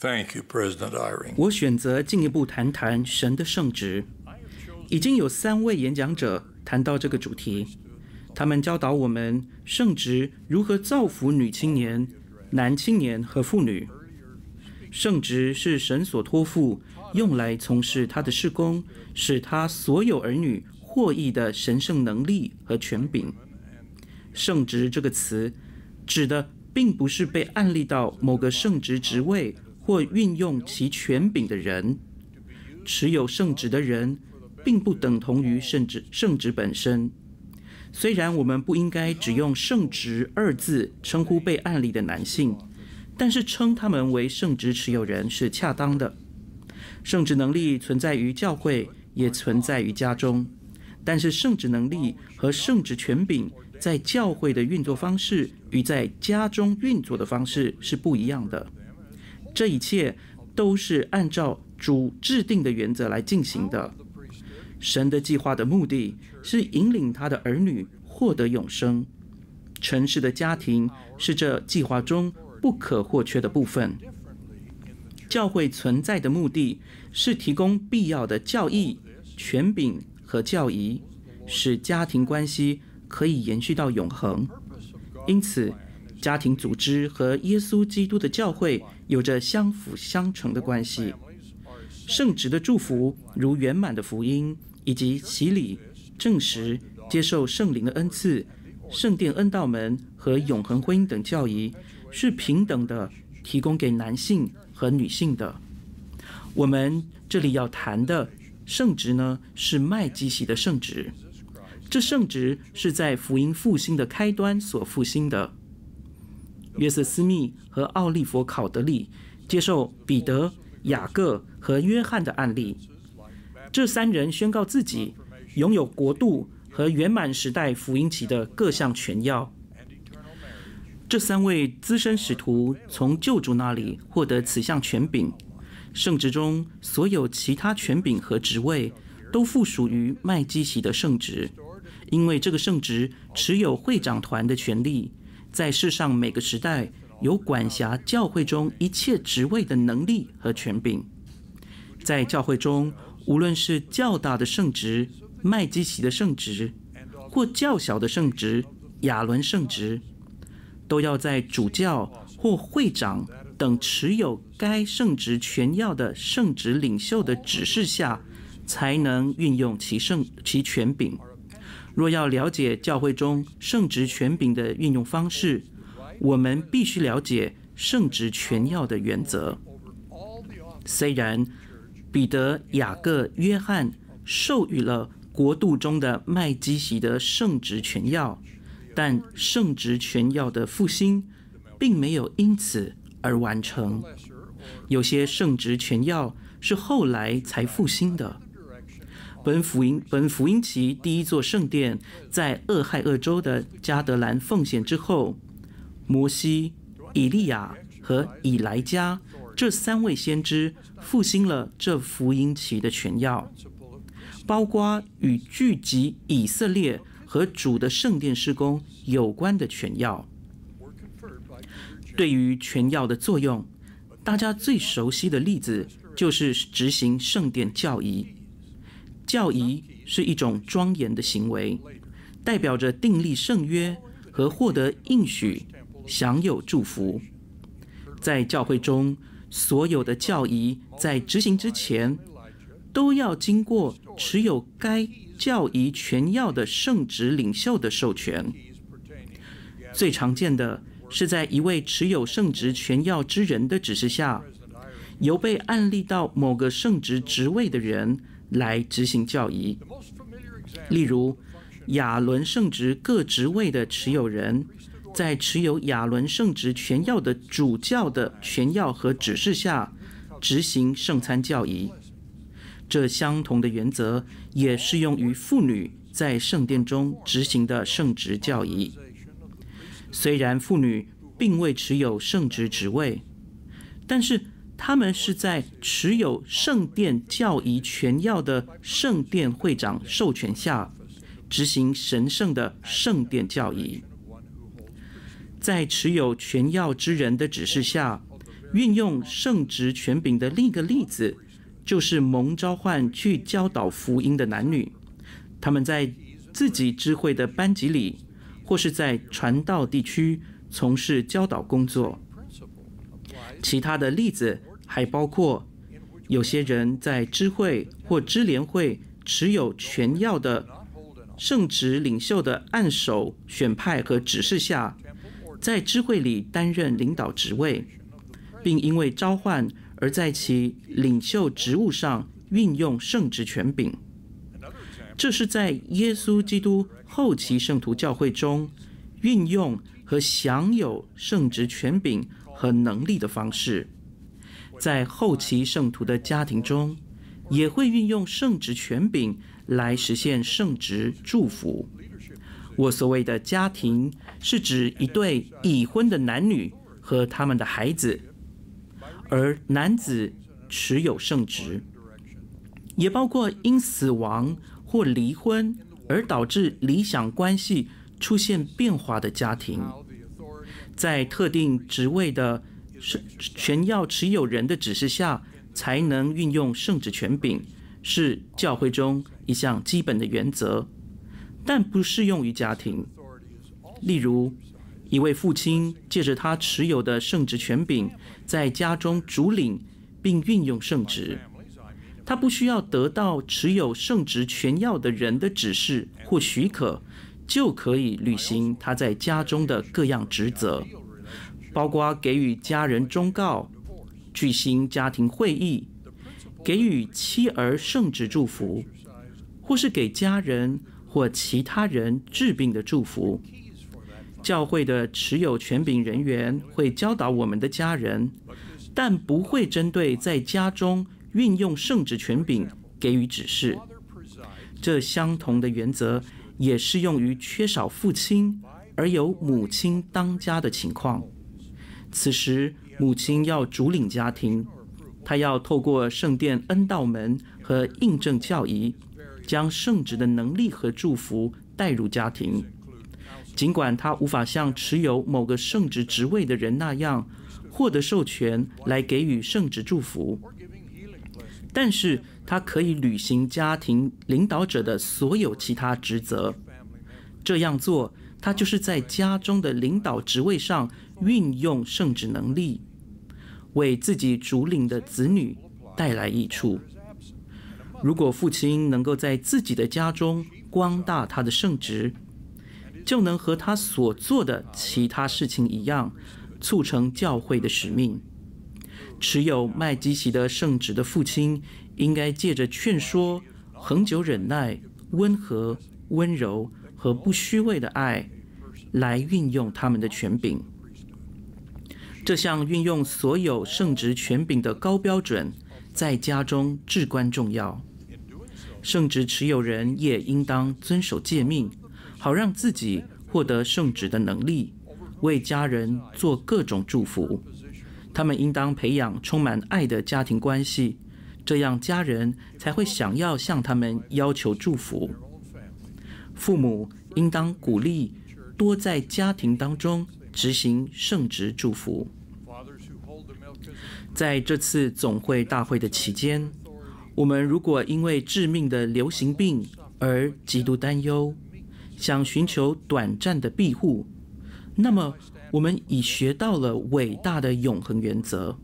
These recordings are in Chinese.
Thank you, President Eyring. 我选择进一步谈谈神的圣职。已经有三位演讲者谈到这个主题，他们教导我们圣职如何造福女青年、男青年和妇女。圣职是神所托付，用来从事他的事工，使他所有儿女获益的神圣能力和权柄。圣职这个词指的并不是被按立到某个圣职职位或运用其权柄的人。持有圣旨的人，并不等同于圣职圣旨本身。虽然我们不应该只用“圣职”二字称呼被案例的男性。但是称他们为圣职持有人是恰当的。圣职能力存在于教会，也存在于家中。但是圣职能力和圣职权柄在教会的运作方式与在家中运作的方式是不一样的。这一切都是按照主制定的原则来进行的。神的计划的目的是引领他的儿女获得永生。城市的家庭是这计划中不可或缺的部分。教会存在的目的是提供必要的教义、权柄和教义，使家庭关系可以延续到永恒。因此，家庭组织和耶稣基督的教会有着相辅相成的关系。圣职的祝福，如圆满的福音以及洗礼、证实、接受圣灵的恩赐、圣殿恩道门和永恒婚姻等教义。是平等的，提供给男性和女性的。我们这里要谈的圣职呢，是麦基洗的圣职。这圣职是在福音复兴的开端所复兴的。约瑟斯密和奥利弗考德利接受彼得、雅各和约翰的案例，这三人宣告自己拥有国度和圆满时代福音期的各项权要。这三位资深使徒从救主那里获得此项权柄，圣职中所有其他权柄和职位都附属于麦基洗的圣职，因为这个圣职持有会长团的权利，在世上每个时代有管辖教会中一切职位的能力和权柄。在教会中，无论是较大的圣职麦基洗的圣职，或较小的圣职亚伦圣职。都要在主教或会长等持有该圣职权要的圣职领袖的指示下，才能运用其圣其权柄。若要了解教会中圣职权柄的运用方式，我们必须了解圣职权要的原则。虽然彼得、雅各、约翰授予了国度中的麦基洗德圣职权要。但圣职权要的复兴，并没有因此而完成。有些圣职权要是后来才复兴的。本福音本福音期第一座圣殿在俄亥俄州的加德兰奉献之后，摩西、以利亚和以莱加这三位先知复兴了这福音期的全要，包括与聚集以色列。和主的圣殿施工有关的全要，对于全要的作用，大家最熟悉的例子就是执行圣殿教仪。教仪是一种庄严的行为，代表着订立圣约和获得应许、享有祝福。在教会中，所有的教仪在执行之前，都要经过持有该教仪权要的圣职领袖的授权。最常见的是在一位持有圣职权要之人的指示下，由被按立到某个圣职职位的人来执行教仪。例如，亚伦圣职各职位的持有人，在持有亚伦圣职权要的主教的权要和指示下，执行圣餐教仪。这相同的原则也适用于妇女在圣殿中执行的圣职教仪。虽然妇女并未持有圣职职位，但是他们是在持有圣殿教仪权要的圣殿会长授权下执行神圣的圣殿教仪。在持有权要之人的指示下，运用圣职权柄的另一个例子，就是蒙召唤去教导福音的男女，他们在自己知会的班级里，或是在传道地区从事教导工作。其他的例子还包括，有些人在知会或支联会持有权要的圣职领袖的按手选派和指示下，在知会里担任领导职位，并因为召唤而在其领袖职务上运用圣职权柄。这是在耶稣基督后期圣徒教会中运用和享有圣职权柄和能力的方式。在后期圣徒的家庭中，也会运用圣职权柄来实现圣职祝福。我所谓的家庭，是指一对已婚的男女和他们的孩子，而男子持有圣职，也包括因死亡或离婚而导致理想关系出现变化的家庭，在特定职位的权要持有人的指示下，才能运用圣职权柄，是教会中一项基本的原则。但不适用于家庭。例如，一位父亲借着他持有的圣职权柄，在家中主领并运用圣职，他不需要得到持有圣职权要的人的指示或许可，就可以履行他在家中的各样职责，包括给予家人忠告、举行家庭会议、给予妻儿圣职祝福，或是给家人。或其他人治病的祝福，教会的持有权柄人员会教导我们的家人，但不会针对在家中运用圣职权柄给予指示。这相同的原则也适用于缺少父亲而由母亲当家的情况。此时，母亲要主领家庭，她要透过圣殿恩道门和印证教义。将圣职的能力和祝福带入家庭，尽管她无法像持有某个圣职职位的人那样获得授权来给予圣职祝福，但是她可以履行家庭领导者的所有其他职责。这样做，他就是在家中的领导职位上运用圣职能力，为自己主领的子女带来益处。如果父亲能够在自己的家中光大他的圣职，就能和他所做的其他事情一样，促成教会的使命。持有麦基洗德圣职的父亲，应该借着劝说、恒久忍耐、温和、温柔和不虚伪的爱，来运用他们的权柄。这项运用所有圣职权柄的高标准，在家中至关重要。圣职持有人也应当遵守诫命，好让自己获得圣职的能力，为家人做各种祝福。他们应当培养充满爱的家庭关系，这样家人才会想要向他们要求祝福。父母应当鼓励多在家庭当中执行圣职祝福。在这次总会大会的期间，我们如果因为致命的流行病而极度担忧，想寻求短暂的庇护，那么我们已学到了伟大的永恒原则。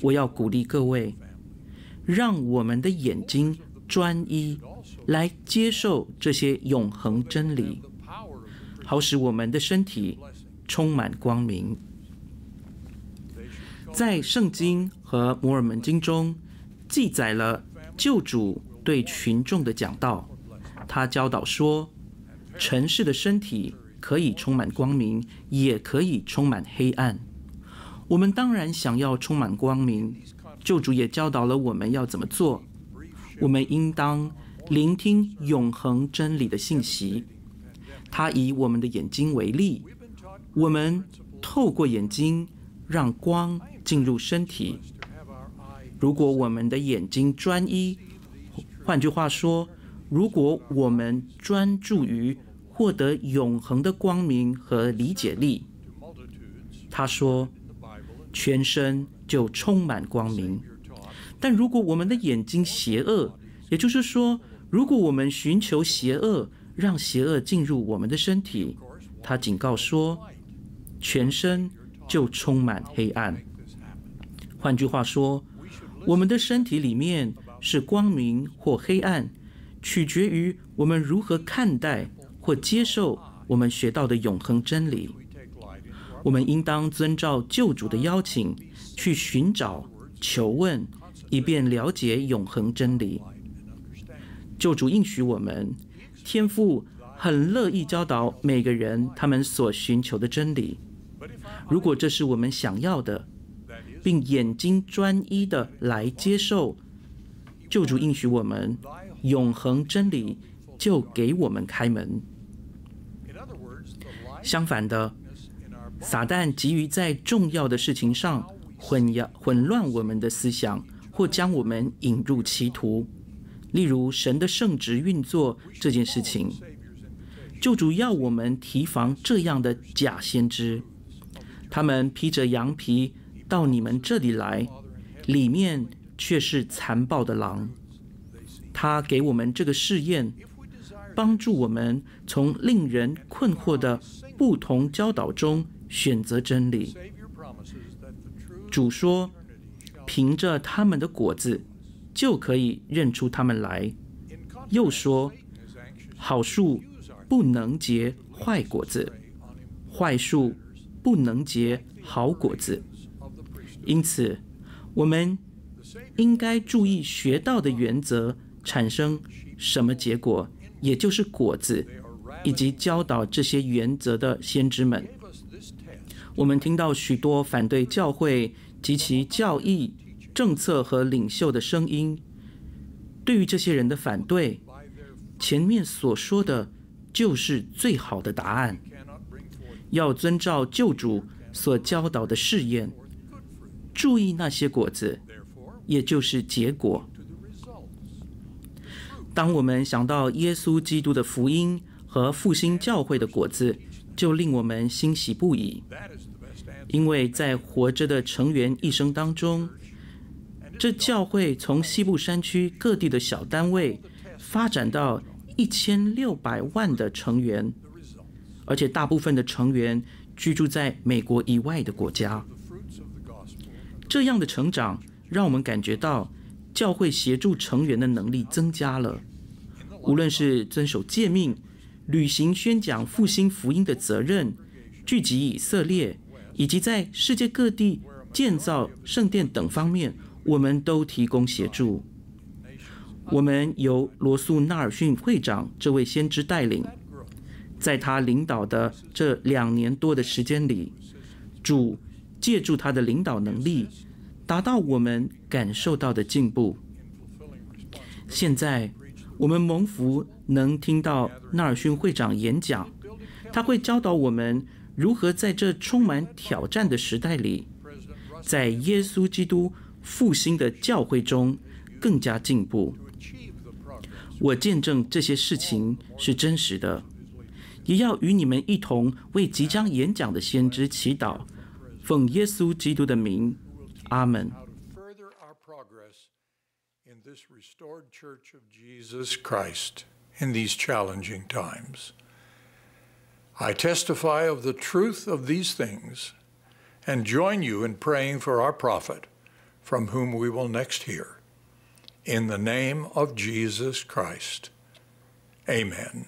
我要鼓励各位，让我们的眼睛专一，来接受这些永恒真理，好使我们的身体充满光明。在圣经和摩尔门经中，记载了救主对群众的讲道。他教导说，尘世的身体可以充满光明，也可以充满黑暗。我们当然想要充满光明。救主也教导了我们要怎么做。我们应当聆听永恒真理的信息。他以我们的眼睛为例，我们透过眼睛让光进入身体。如果我们的眼睛专一，换句话说，如果我们专注于获得永恒的光明和理解力，他说，全身就充满光明。但如果我们的眼睛邪恶，也就是说，如果我们寻求邪恶，让邪恶进入我们的身体，他警告说，全身就充满黑暗。换句话说，我们的身体里面是光明或黑暗，取决于我们如何看待或接受我们学到的永恒真理。我们应当遵照救主的邀请，去寻找、求问，以便了解永恒真理。救主应许我们，天父很乐意教导每个人他们所寻求的真理。如果这是我们想要的，并眼睛专一的来接受，救主应许我们，永恒真理就给我们开门。相反的，撒旦急于在重要的事情上混淆、混乱我们的思想，或将我们引入歧途。例如，神的圣职运作这件事情，救主要我们提防这样的假先知，他们披着羊皮到你们这里来，里面却是残暴的狼。他给我们这个试验，帮助我们从令人困惑的不同教导中选择真理。主说：“凭着他们的果子。”就可以认出他们来。又说，好树不能结坏果子，坏树不能结好果子。因此，我们应该注意学到的原则产生什么结果，也就是果子，以及教导这些原则的先知们。我们听到许多反对教会及其教义。政策和领袖的声音，对于这些人的反对，前面所说的就是最好的答案。要遵照救主所教导的试验，注意那些果子，也就是结果。当我们想到耶稣基督的福音和复兴教会的果子，就令我们欣喜不已，因为在活着的成员一生当中。这教会从西部山区各地的小单位发展到一千六百万的成员，而且大部分的成员居住在美国以外的国家。这样的成长让我们感觉到教会协助成员的能力增加了，无论是遵守诫命、履行宣讲复兴福音的责任、聚集以色列，以及在世界各地建造圣殿等方面。我们都提供协助。我们由罗素·纳尔逊会长这位先知带领，在他领导的这两年多的时间里，主借助他的领导能力，达到我们感受到的进步。现在我们蒙福能听到纳尔逊会长演讲，他会教导我们如何在这充满挑战的时代里，在耶稣基督。复兴的教会中更加进步。我见证这些事情是真实的，也要与你们一同为即将演讲的先知祈祷，奉耶稣基督的名，阿门。I testify of the truth of these things and join you in praying for our prophet, from whom we will next hear. In the name of Jesus Christ. Amen.